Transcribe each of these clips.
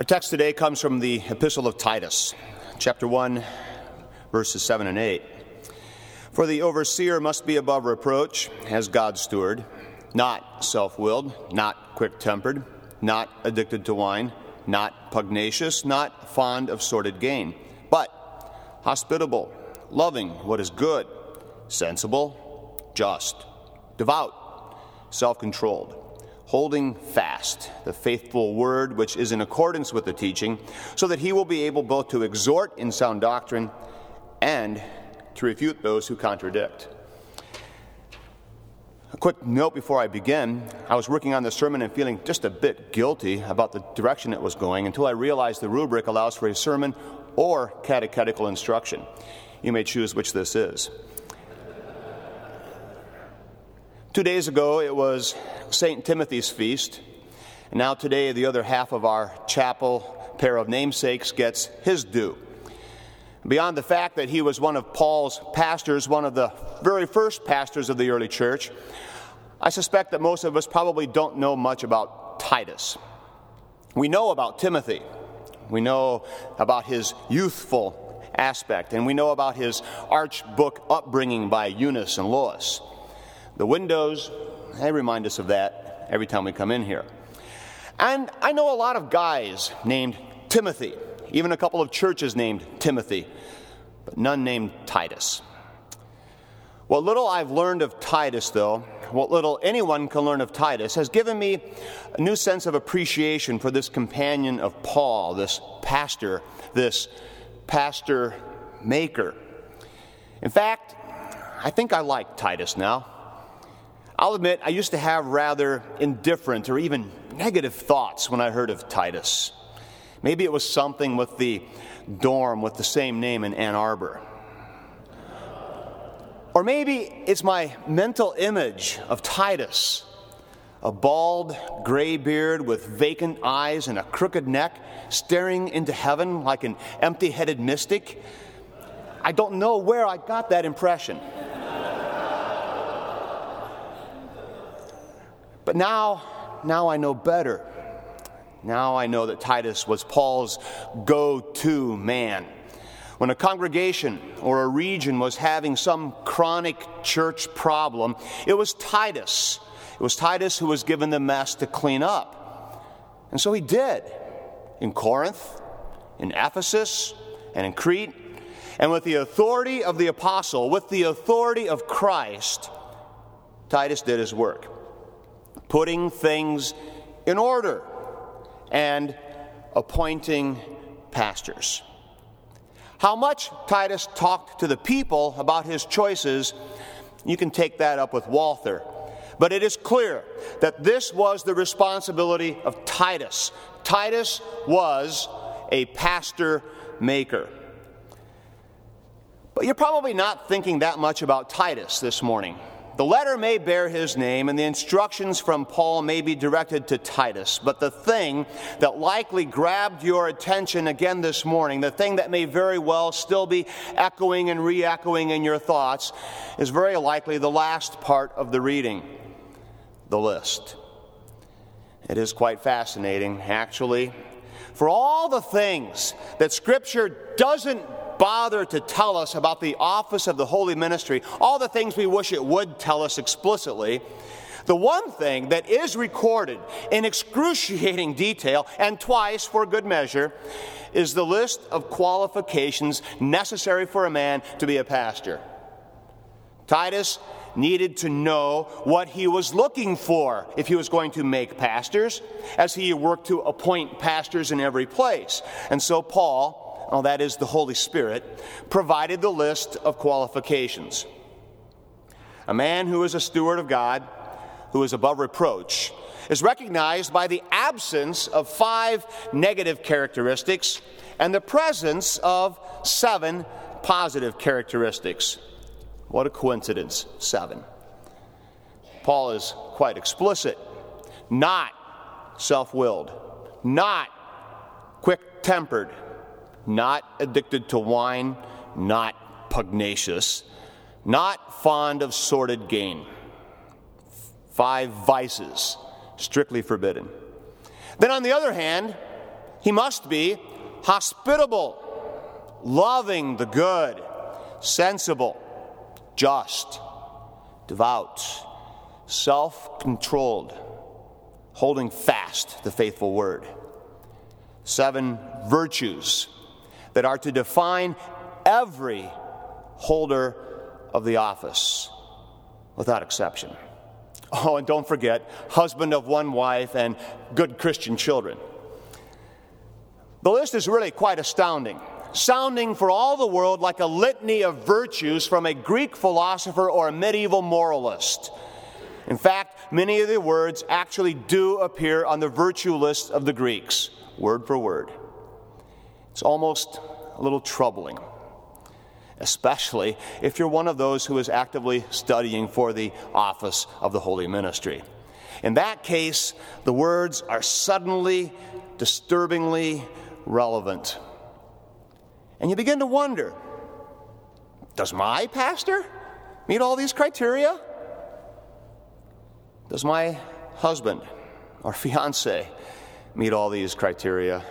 Our text today comes from the Epistle of Titus, chapter 1, verses 7 and 8. For the overseer must be above reproach as God's steward, not self willed, not quick tempered, not addicted to wine, not pugnacious, not fond of sordid gain, but hospitable, loving what is good, sensible, just, devout, self controlled holding fast the faithful word which is in accordance with the teaching, so that he will be able both to exhort in sound doctrine and to refute those who contradict. A quick note before I begin I was working on the sermon and feeling just a bit guilty about the direction it was going until I realized the rubric allows for a sermon or catechetical instruction. You may choose which this is. Two days ago, it was St. Timothy's feast. And now, today, the other half of our chapel pair of namesakes gets his due. Beyond the fact that he was one of Paul's pastors, one of the very first pastors of the early church, I suspect that most of us probably don't know much about Titus. We know about Timothy, we know about his youthful aspect, and we know about his arch book upbringing by Eunice and Lois. The windows, they remind us of that every time we come in here. And I know a lot of guys named Timothy, even a couple of churches named Timothy, but none named Titus. What little I've learned of Titus, though, what little anyone can learn of Titus, has given me a new sense of appreciation for this companion of Paul, this pastor, this pastor maker. In fact, I think I like Titus now. I'll admit, I used to have rather indifferent or even negative thoughts when I heard of Titus. Maybe it was something with the dorm with the same name in Ann Arbor. Or maybe it's my mental image of Titus, a bald, gray beard with vacant eyes and a crooked neck, staring into heaven like an empty headed mystic. I don't know where I got that impression. But now, now I know better. Now I know that Titus was Paul's go to man. When a congregation or a region was having some chronic church problem, it was Titus. It was Titus who was given the mess to clean up. And so he did in Corinth, in Ephesus, and in Crete. And with the authority of the apostle, with the authority of Christ, Titus did his work putting things in order and appointing pastors. How much Titus talked to the people about his choices, you can take that up with Walther. But it is clear that this was the responsibility of Titus. Titus was a pastor maker. But you're probably not thinking that much about Titus this morning. The letter may bear his name, and the instructions from Paul may be directed to Titus. But the thing that likely grabbed your attention again this morning, the thing that may very well still be echoing and re echoing in your thoughts, is very likely the last part of the reading the list. It is quite fascinating, actually. For all the things that Scripture doesn't bother to tell us about the office of the holy ministry, all the things we wish it would tell us explicitly, the one thing that is recorded in excruciating detail, and twice for good measure, is the list of qualifications necessary for a man to be a pastor. Titus needed to know what he was looking for if he was going to make pastors, as he worked to appoint pastors in every place. And so Paul oh, that is the Holy Spirit, provided the list of qualifications. A man who is a steward of God, who is above reproach, is recognized by the absence of five negative characteristics and the presence of seven positive characteristics. What a coincidence, seven. Paul is quite explicit not self willed, not quick tempered, not addicted to wine, not pugnacious, not fond of sordid gain. Five vices, strictly forbidden. Then, on the other hand, He must be hospitable, loving the good, sensible, just, devout, self controlled, holding fast the faithful word. Seven virtues that are to define every holder of the office, without exception. Oh, and don't forget, husband of one wife and good Christian children. The list is really quite astounding, sounding for all the world like a litany of virtues from a Greek philosopher or a medieval moralist. In fact, many of the words actually do appear on the virtue list of the Greeks, word for word. It's almost a little troubling, especially if you're one of those who is actively studying for the office of the holy ministry. In that case, the words are suddenly, disturbingly relevant. And you begin to wonder does my pastor meet all these criteria? Does my husband or fiance meet all these criteria?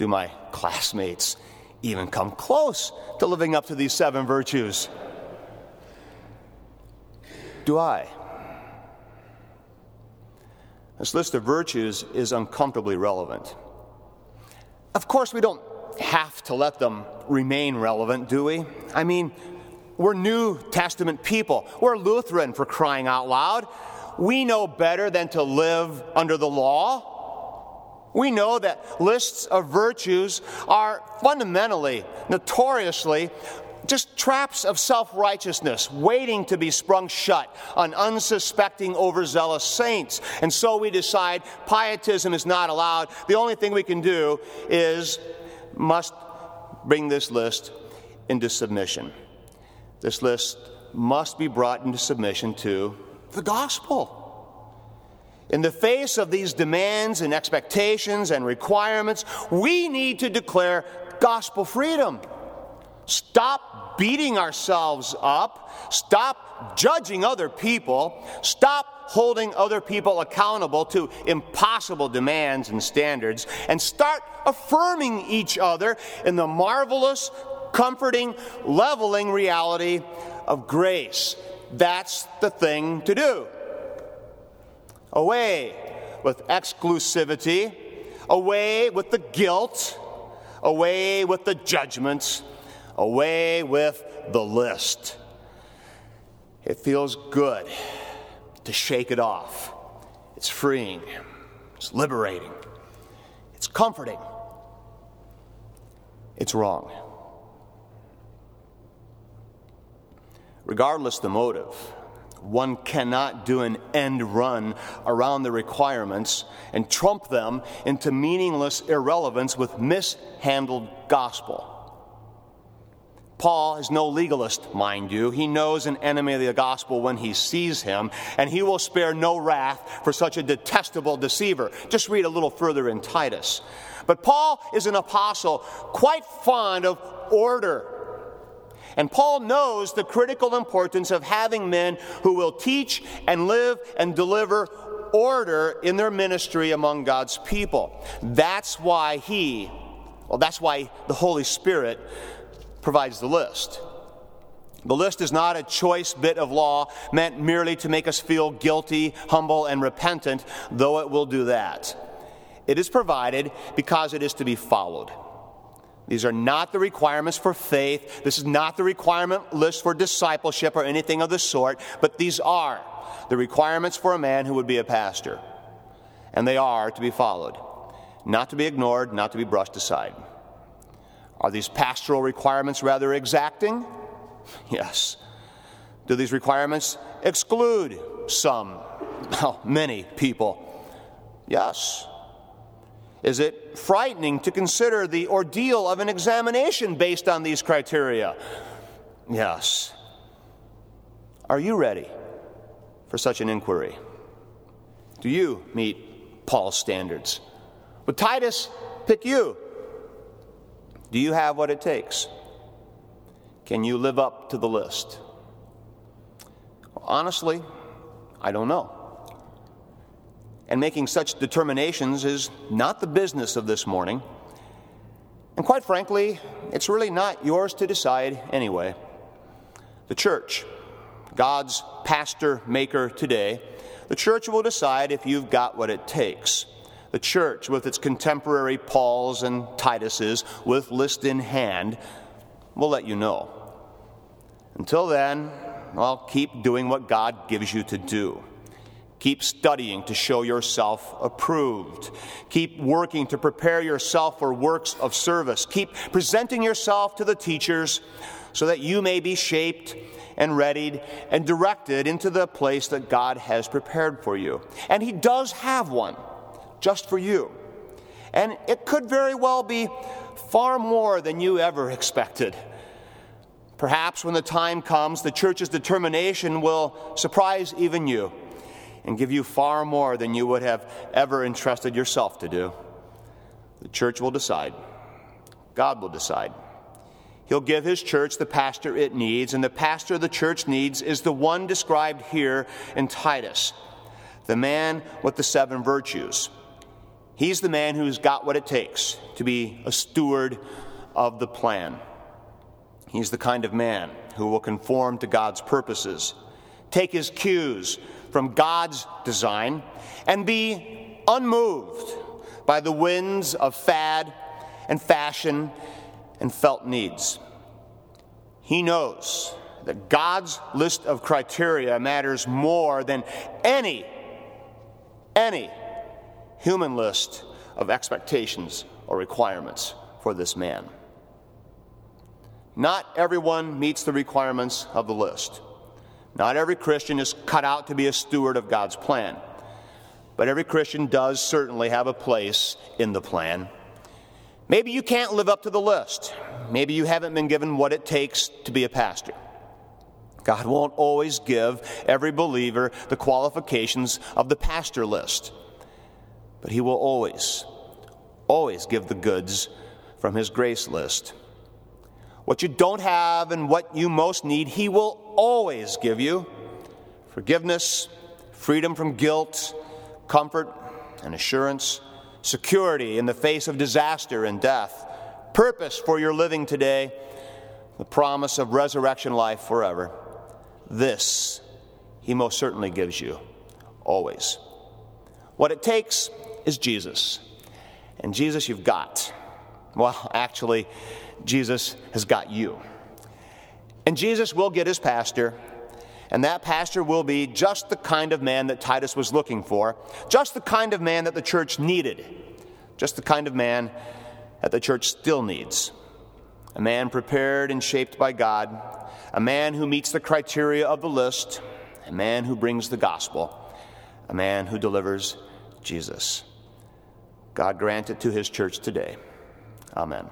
Do my classmates even come close to living up to these seven virtues? Do I? This list of virtues is uncomfortably relevant. Of course, we don't have to let them remain relevant, do we? I mean, we're New Testament people. We're Lutheran for crying out loud. We know better than to live under the law. We know that lists of virtues are fundamentally, notoriously, just traps of self righteousness waiting to be sprung shut on unsuspecting, overzealous saints. And so we decide pietism is not allowed. The only thing we can do is must bring this list into submission. This list must be brought into submission to the gospel. In the face of these demands and expectations and requirements, we need to declare gospel freedom. Stop beating ourselves up. Stop judging other people. Stop holding other people accountable to impossible demands and standards. And start affirming each other in the marvelous, comforting, leveling reality of grace. That's the thing to do. Away with exclusivity, away with the guilt, away with the judgments, away with the list. It feels good to shake it off. It's freeing, it's liberating, it's comforting. It's wrong. Regardless the motive, one cannot do an end run around the requirements and trump them into meaningless irrelevance with mishandled gospel. Paul is no legalist, mind you. He knows an enemy of the gospel when he sees him, and he will spare no wrath for such a detestable deceiver. Just read a little further in Titus. But Paul is an apostle quite fond of order. And Paul knows the critical importance of having men who will teach and live and deliver order in their ministry among God's people. That's why he, well, that's why the Holy Spirit provides the list. The list is not a choice bit of law meant merely to make us feel guilty, humble, and repentant, though it will do that. It is provided because it is to be followed. These are not the requirements for faith. This is not the requirement list for discipleship or anything of the sort, but these are the requirements for a man who would be a pastor. And they are to be followed, not to be ignored, not to be brushed aside. Are these pastoral requirements rather exacting? Yes. Do these requirements exclude some, well, oh, many people? Yes. Is it frightening to consider the ordeal of an examination based on these criteria? Yes. Are you ready for such an inquiry? Do you meet Paul's standards? Would Titus pick you? Do you have what it takes? Can you live up to the list? Honestly, I don't know. And making such determinations is not the business of this morning. And quite frankly, it's really not yours to decide anyway. The church, God's pastor maker today, the church will decide if you've got what it takes. The church, with its contemporary Pauls and Tituses, with list in hand, will let you know. Until then, well, keep doing what God gives you to do. Keep studying to show yourself approved. Keep working to prepare yourself for works of service. Keep presenting yourself to the teachers so that you may be shaped and readied and directed into the place that God has prepared for you. And He does have one just for you. And it could very well be far more than you ever expected. Perhaps when the time comes, the church's determination will surprise even you and give you far more than you would have ever entrusted yourself to do. The church will decide. God will decide. He'll give his church the pastor it needs, and the pastor the church needs is the one described here in Titus the man with the seven virtues. He's the man who's got what it takes to be a steward of the plan. He's the kind of man who will conform to God's purposes, take his cues from God's design, and be unmoved by the winds of fad and fashion and felt needs. He knows that God's list of criteria matters more than any, any human list of expectations or requirements for this man. Not everyone meets the requirements of the list. Not every Christian is cut out to be a steward of God's plan, but every Christian does certainly have a place in the plan. Maybe you can't live up to the list. Maybe you haven't been given what it takes to be a pastor. God won't always give every believer the qualifications of the pastor list, but He will always, always give the goods from His grace list. What you don't have and what you most need, He will always give you forgiveness, freedom from guilt, comfort and assurance, security in the face of disaster and death, purpose for your living today, the promise of resurrection life forever. This He most certainly gives you, always. What it takes is Jesus. And Jesus, you've got. Well, actually, Jesus has got you. And Jesus will get his pastor, and that pastor will be just the kind of man that Titus was looking for, just the kind of man that the church needed, just the kind of man that the church still needs. A man prepared and shaped by God, a man who meets the criteria of the list, a man who brings the gospel, a man who delivers Jesus. God grant it to his church today. Amen.